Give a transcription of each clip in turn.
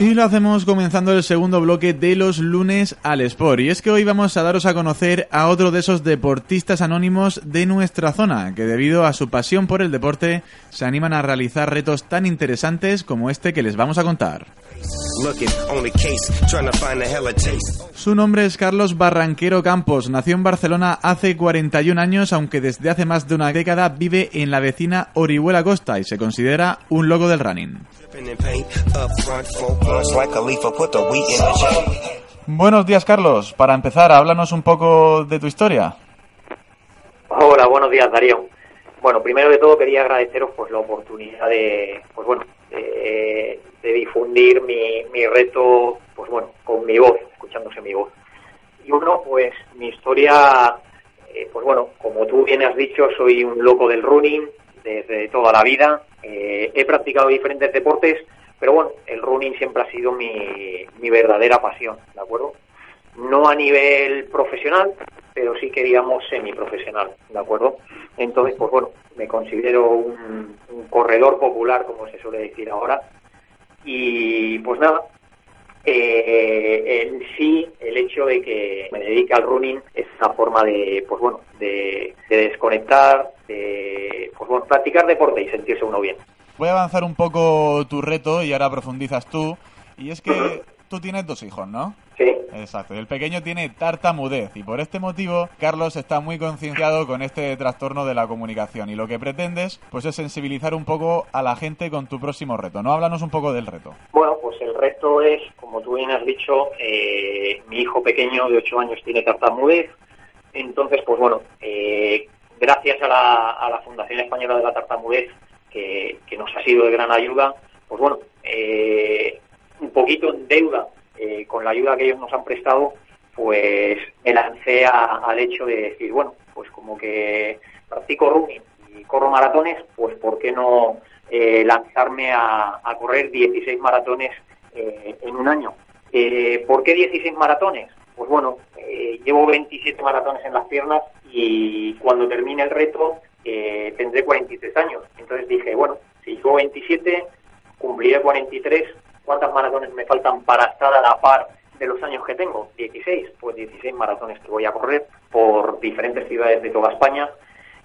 Y lo hacemos comenzando el segundo bloque de los lunes al Sport. Y es que hoy vamos a daros a conocer a otro de esos deportistas anónimos de nuestra zona, que debido a su pasión por el deporte se animan a realizar retos tan interesantes como este que les vamos a contar. Su nombre es Carlos Barranquero Campos. Nació en Barcelona hace 41 años, aunque desde hace más de una década vive en la vecina Orihuela Costa y se considera un loco del running. Buenos días, Carlos. Para empezar, háblanos un poco de tu historia. Hola, buenos días, Darío. Bueno, primero de todo quería agradeceros pues la oportunidad de, pues bueno, de, difundir mi, mi reto, pues bueno, con mi voz, escuchándose mi voz. Y uno, pues mi historia, eh, pues bueno, como tú bien has dicho, soy un loco del running desde toda la vida. Eh, he practicado diferentes deportes, pero bueno, el running siempre ha sido mi, mi verdadera pasión, ¿de acuerdo? No a nivel profesional, pero sí que digamos semiprofesional, ¿de acuerdo? Entonces, pues bueno, me considero un, corredor popular, como se suele decir ahora, y pues nada, eh, en sí el hecho de que me dedique al running es una forma de, pues bueno, de, desconectar, de, pues bueno, practicar deporte y sentirse uno bien. Voy a avanzar un poco tu reto y ahora profundizas tú, y es que tú tienes dos hijos, ¿no? Exacto. El pequeño tiene tartamudez y por este motivo Carlos está muy concienciado con este trastorno de la comunicación y lo que pretendes pues es sensibilizar un poco a la gente con tu próximo reto. ¿No? Háblanos un poco del reto. Bueno, pues el reto es, como tú bien has dicho, eh, mi hijo pequeño de 8 años tiene tartamudez. Entonces, pues bueno, eh, gracias a la, Fundación Española de la Tartamudez, que, nos ha sido de gran ayuda, pues bueno, eh, un poquito en deuda eh, con la ayuda que ellos nos han prestado, pues me lancé al hecho de decir, bueno, pues como que practico running y corro maratones, pues ¿por qué no eh, lanzarme a, correr 16 maratones eh, en un año? ¿Por qué 16 maratones? Pues bueno, llevo 27 maratones en las piernas y cuando termine el reto tendré 43 años. Entonces dije, bueno, si llevo 27, cumpliré 43 ¿Cuántas maratones me faltan para estar a la par de los años que tengo? 16. Pues 16 maratones que voy a correr por diferentes ciudades de toda España.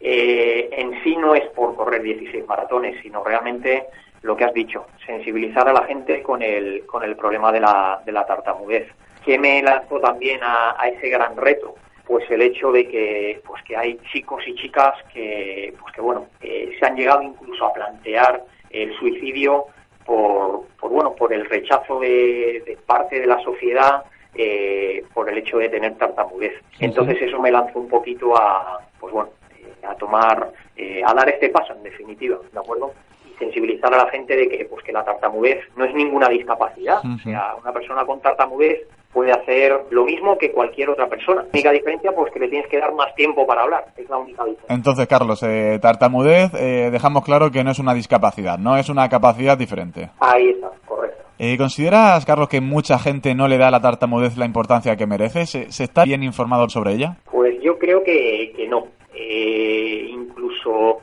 Eh, en sí no es por correr 16 maratones, sino realmente lo que has dicho, sensibilizar a la gente con el, con el problema de la, de la tartamudez. ¿Qué me lanzó también a, ese gran reto? Pues el hecho de que, pues que hay chicos y chicas que, pues que bueno, eh, se han llegado incluso a plantear el suicidio por, bueno por el rechazo de, parte de la sociedad eh, por el hecho de tener tartamudez. Entonces eso me lanzó un poquito a pues bueno eh, a tomar eh, a dar este paso en definitiva, ¿de acuerdo? Y sensibilizar a la gente de que pues que la tartamudez no es ninguna discapacidad, o sea, una persona con tartamudez puede hacer lo mismo que cualquier otra persona. La única diferencia, pues que le tienes que dar más tiempo para hablar. Es la única diferencia. Entonces, Carlos, eh, tartamudez, eh, dejamos claro que no es una discapacidad, no es una capacidad diferente. Ahí está, correcto. Eh, ¿Consideras, Carlos, que mucha gente no le da a la tartamudez la importancia que merece? ¿Se, está bien informado sobre ella? Pues yo creo que, que no. incluso,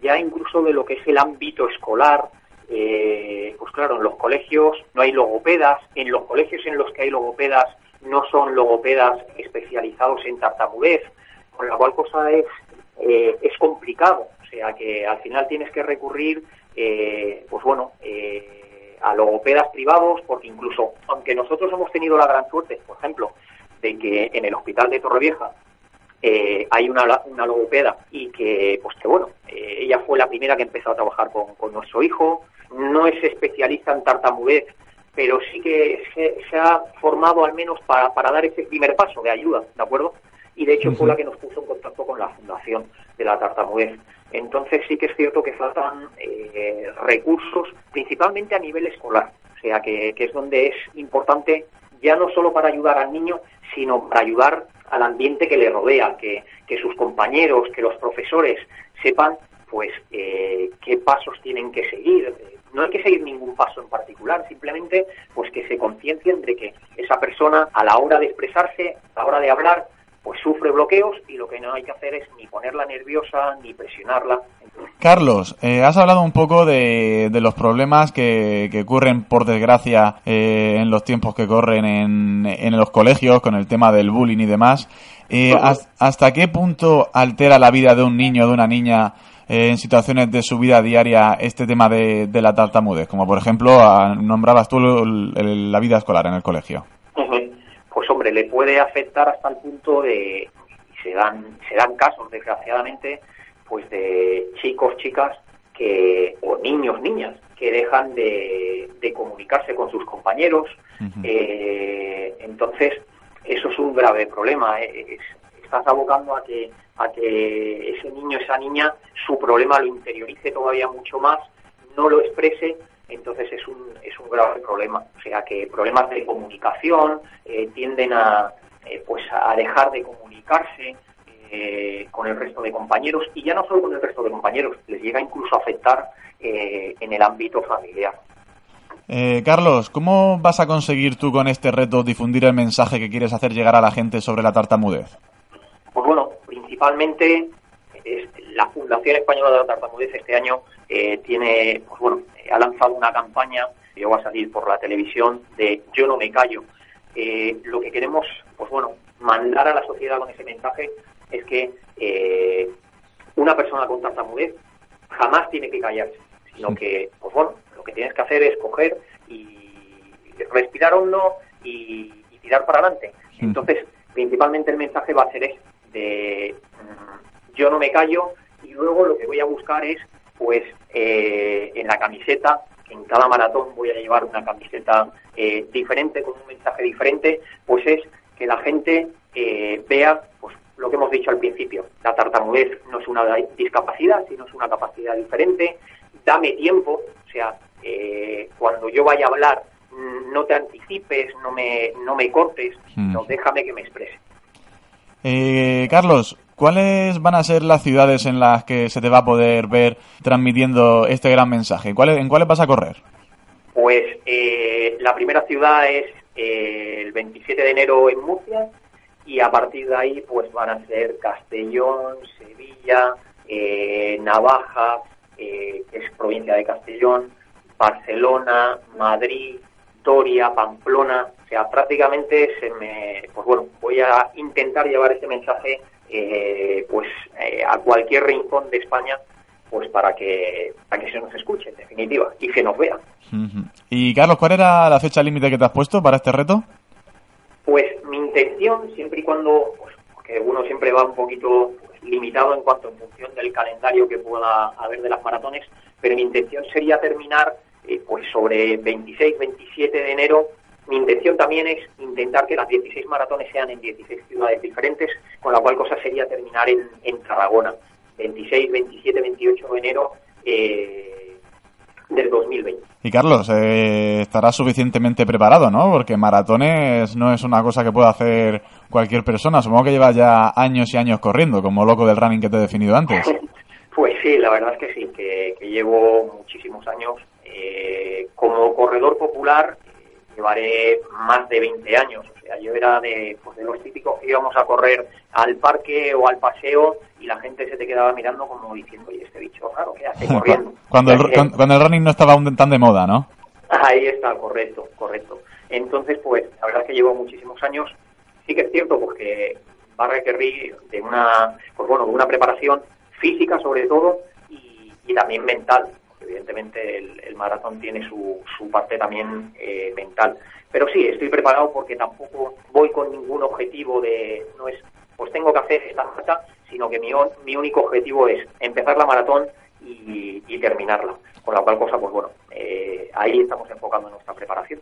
ya incluso de lo que es el ámbito escolar, eh, pues claro, en los colegios no hay logopedas, en los colegios en los que hay logopedas no son logopedas especializados en tartamudez, con la cual cosa es, eh, es complicado, o sea que al final tienes que recurrir, eh, pues bueno, a logopedas privados, porque incluso, aunque nosotros hemos tenido la gran suerte, por ejemplo, de que en el hospital de Torrevieja hay una, una, logopeda y que, pues que bueno, ella fue la primera que empezó a trabajar con nuestro hijo, no es especialista en tartamudez, pero sí que se, ha formado al menos para, para, dar ese primer paso de ayuda, ¿de acuerdo? Y de hecho fue la que nos puso en contacto con la fundación de la tartamudez. Entonces sí que es cierto que faltan eh, recursos, principalmente a nivel escolar, o sea que, es donde es importante ya no solo para ayudar al niño, sino para ayudar al ambiente que le rodea, que, sus compañeros, que los profesores sepan pues eh, qué pasos tienen que seguir. No hay que seguir ningún paso en particular, simplemente pues que se conciencien de que esa persona a la hora de expresarse, a la hora de hablar, pues sufre bloqueos y lo que no hay que hacer es ni ponerla nerviosa ni presionarla. Carlos, eh, has hablado un poco de, los problemas que, ocurren, por desgracia, eh, en los tiempos que corren en, en, los colegios con el tema del bullying y demás. Eh, ¿Hasta qué punto altera la vida de un niño o de una niña en situaciones de su vida diaria este tema de, la tartamudez? Como por ejemplo, nombrabas tú la vida escolar en el colegio hombre, le puede afectar hasta el punto de, se dan, se dan casos, desgraciadamente, pues de chicos, chicas, que, o niños, niñas, que dejan de, comunicarse con sus compañeros. Eh, entonces, eso es un grave problema. Eh, estás abocando a que, a que ese niño, esa niña, su problema lo interiorice todavía mucho más, no lo exprese entonces es un, es un grave problema. O sea que problemas de comunicación eh, tienden a, eh, pues a dejar de comunicarse eh, con el resto de compañeros y ya no solo con el resto de compañeros, les llega incluso a afectar en el ámbito familiar. Carlos, ¿cómo vas a conseguir tú con este reto difundir el mensaje que quieres hacer llegar a la gente sobre la tartamudez? Pues bueno, principalmente la Fundación Española de la Tartamudez este año tiene, pues bueno, ha lanzado una campaña que va a salir por la televisión de Yo no me callo. Eh, lo que queremos, pues bueno, mandar a la sociedad con ese mensaje es que eh, una persona con tartamudez jamás tiene que callarse, sino que, pues bueno, lo que tienes que hacer es coger y respirar hondo y, y tirar para adelante. Entonces, principalmente el mensaje va a ser ese, de mm, yo no me callo y luego lo que voy a buscar es pues eh, en la camiseta, en cada maratón voy a llevar una camiseta eh, diferente, con un mensaje diferente, pues es que la gente eh, vea pues lo que hemos dicho al principio, la tartamudez no es una discapacidad, sino es una capacidad diferente, dame tiempo, o sea, cuando yo vaya a hablar, mm, no te anticipes, no me, no me cortes, mm. no, déjame que me exprese. Carlos, ¿Cuáles van a ser las ciudades en las que se te va a poder ver transmitiendo este gran mensaje? ¿En cuáles vas a correr? Pues eh, la primera ciudad es eh, el 27 de enero en Murcia y a partir de ahí pues van a ser Castellón, Sevilla, eh, Navaja, que es provincia de Castellón, Barcelona, Madrid, Toria, Pamplona, sea, prácticamente se me, pues bueno, voy a intentar llevar este mensaje eh, pues eh, a cualquier rincón de España pues para que para que se nos escuche en definitiva y se nos vea. Y Carlos cuál era la fecha límite que te has puesto para este reto pues mi intención siempre y cuando pues, que uno siempre va un poquito pues, limitado en cuanto en función del calendario que pueda haber de las maratones pero mi intención sería terminar eh, pues sobre 26 27 de enero mi intención también es intentar que las 16 maratones sean en 16 ciudades diferentes, con la cual cosa sería terminar en, en Tarragona, 26, 27, 28 de enero eh, del 2020. Y Carlos, eh, estarás suficientemente preparado, ¿no? Porque maratones no es una cosa que pueda hacer cualquier persona. Supongo que llevas ya años y años corriendo, como loco del running que te he definido antes. pues sí, la verdad es que sí, que, llevo muchísimos años eh, como corredor popular llevaré más de 20 años. O sea, yo era de, pues de los típicos que íbamos a correr al parque o al paseo y la gente se te quedaba mirando como diciendo, oye, este bicho raro, ¿qué hace corriendo? cuando, el, cuando, el running no estaba aún tan de moda, ¿no? Ahí está, correcto, correcto. Entonces, pues, la verdad es que llevo muchísimos años. Sí que es cierto, porque va a requerir de una, pues bueno, de una preparación física sobre todo y, y también mental evidentemente el, maratón tiene su, su parte también eh, mental. Pero sí, estoy preparado porque tampoco voy con ningún objetivo de, no es, pues tengo que hacer esta marca, sino que mi, mi único objetivo es empezar la maratón y, terminarla. Con la cual cosa, pues bueno, eh, ahí estamos enfocando nuestra preparación.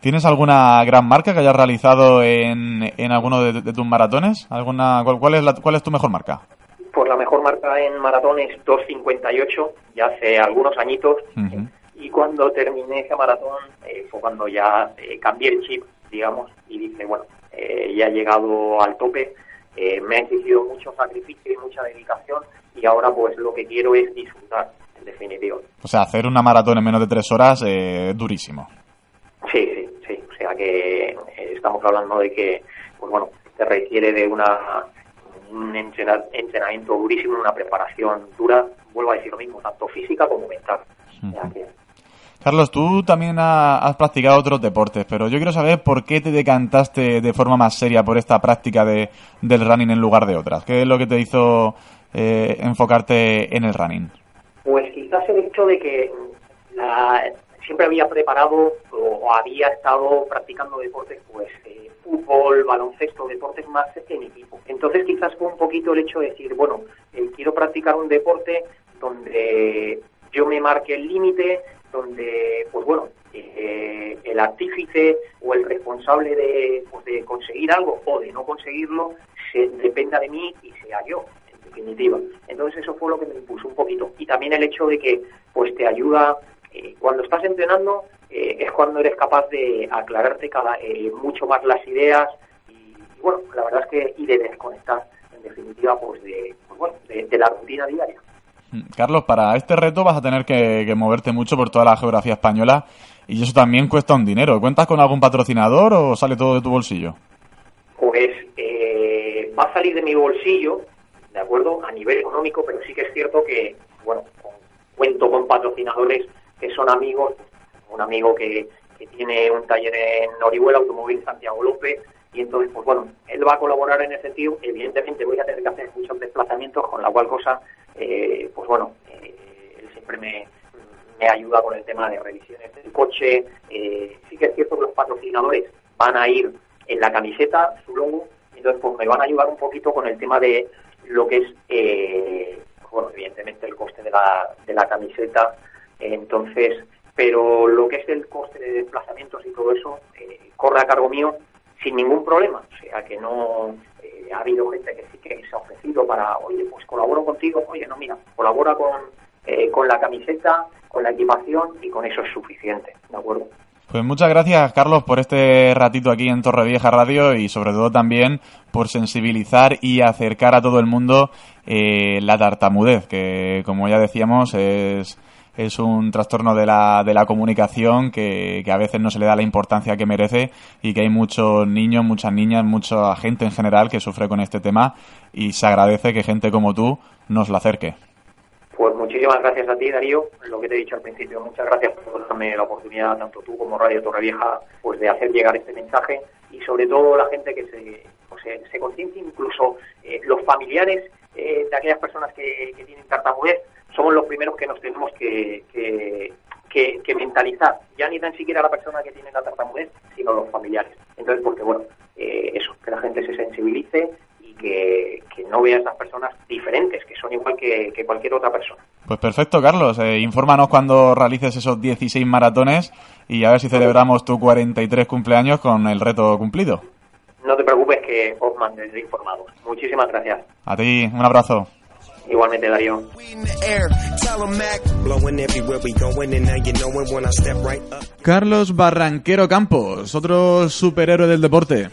¿Tienes alguna gran marca que hayas realizado en, en alguno de, tus maratones? ¿Alguna, cuál, es la, ¿Cuál es tu mejor marca? Marca en maratón es 2.58, ya hace algunos añitos. Y cuando terminé ese maratón eh, fue cuando ya eh, cambié el chip, digamos, y dije, bueno, eh, ya he llegado al tope, me ha exigido mucho sacrificio y mucha dedicación y ahora pues lo que quiero es disfrutar, en definitiva. O sea, hacer una maratón en menos de tres horas es durísimo. Sí, sí, sí. O sea que estamos hablando de que, pues bueno, se requiere de una un entrenamiento durísimo, una preparación dura, vuelvo a decir lo mismo, tanto física como mental. Carlos, tú también has practicado otros deportes, pero yo quiero saber por qué te decantaste de forma más seria por esta práctica de, del running en lugar de otras. ¿Qué es lo que te hizo eh, enfocarte en el running? Pues quizás el hecho de que siempre había preparado o, había estado practicando deportes, pues eh, fútbol, baloncesto, deportes más en equipo. Entonces quizás fue un poquito el hecho de decir, bueno, eh, quiero practicar un deporte donde yo me marque el límite, donde, pues bueno, eh, el artífice o el responsable de, pues, de conseguir algo o de no conseguirlo se, dependa de mí y sea yo, en definitiva. Entonces eso fue lo que me impuso un poquito. Y también el hecho de que pues te ayuda, eh, cuando estás entrenando, eh, es cuando eres capaz de aclararte cada, mucho más las ideas y, bueno, la verdad es que y de desconectar, en definitiva, pues de, pues, bueno, de la rutina diaria. Carlos, para este reto vas a tener que, moverte mucho por toda la geografía española y eso también cuesta un dinero. ¿Cuentas con algún patrocinador o sale todo de tu bolsillo? Pues eh, va a salir de mi bolsillo, ¿de acuerdo? A nivel económico, pero sí que es cierto que, bueno, cuento con patrocinadores que son amigos, un amigo que, que tiene un taller en Orihuela, Automóvil Santiago López, y entonces, pues bueno, él va a colaborar en ese sentido. Evidentemente voy a tener que hacer muchos desplazamientos, con la cual cosa eh, pues bueno, eh, él siempre me, me, ayuda con el tema de revisiones del coche. Eh, sí que es cierto que los patrocinadores van a ir en la camiseta, su logo, entonces pues me van a ayudar un poquito con el tema de lo que es, bueno, evidentemente el coste de la, de la camiseta, entonces, pero lo que es el coste de desplazamientos y todo eso corre a cargo mío sin ningún problema, o sea que no ha habido gente que sí que se ha ofrecido para, oye, pues colaboro contigo, oye, no, mira, colabora con, eh, con la camiseta, con la equipación y con eso es suficiente, ¿de acuerdo? Pues muchas gracias, Carlos, por este ratito aquí en Torrevieja Radio y sobre todo también por sensibilizar y acercar a todo el mundo eh, la tartamudez, que como ya decíamos es es un trastorno de la, de la comunicación que, a veces no se le da la importancia que merece y que hay muchos niños, muchas niñas, mucha gente en general que sufre con este tema y se agradece que gente como tú nos lo acerque. Pues muchísimas gracias a ti, Darío. Lo que te he dicho al principio, muchas gracias por darme la oportunidad, tanto tú como Radio Torrevieja, pues de hacer llegar este mensaje y sobre todo la gente que se, pues, se, consciente, incluso eh, los familiares eh, de aquellas personas que, que tienen tartamudez, somos los primeros que nos tenemos que, que, mentalizar, ya ni tan siquiera la persona que tiene la tartamudez, sino los familiares. Entonces, porque bueno, eh, eso, que la gente se sensibilice y que, no vea a esas personas diferentes, que son igual que, cualquier otra persona. Pues perfecto, Carlos. Eh, infórmanos cuando realices esos 16 maratones y a ver si celebramos tu 43 cumpleaños con el reto cumplido. No te preocupes que os mantendré informados. Muchísimas gracias. A ti, un abrazo. Igualmente, Darío. Carlos Barranquero Campos, otro superhéroe del deporte.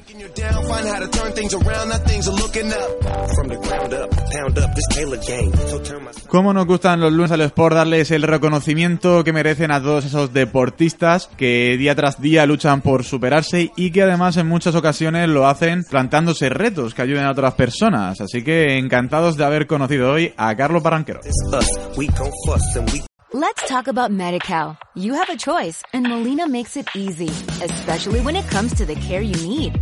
¿Cómo nos gustan los lunes al Sport darles el reconocimiento que merecen a todos esos deportistas que día tras día luchan por superarse y que además en muchas ocasiones lo hacen plantándose retos que ayuden a otras personas? Así que encantados de haber conocido hoy a Carlos Barranquero. Let's talk about MediCal. You have a choice and Molina makes it easy, especially when it comes to the care you need.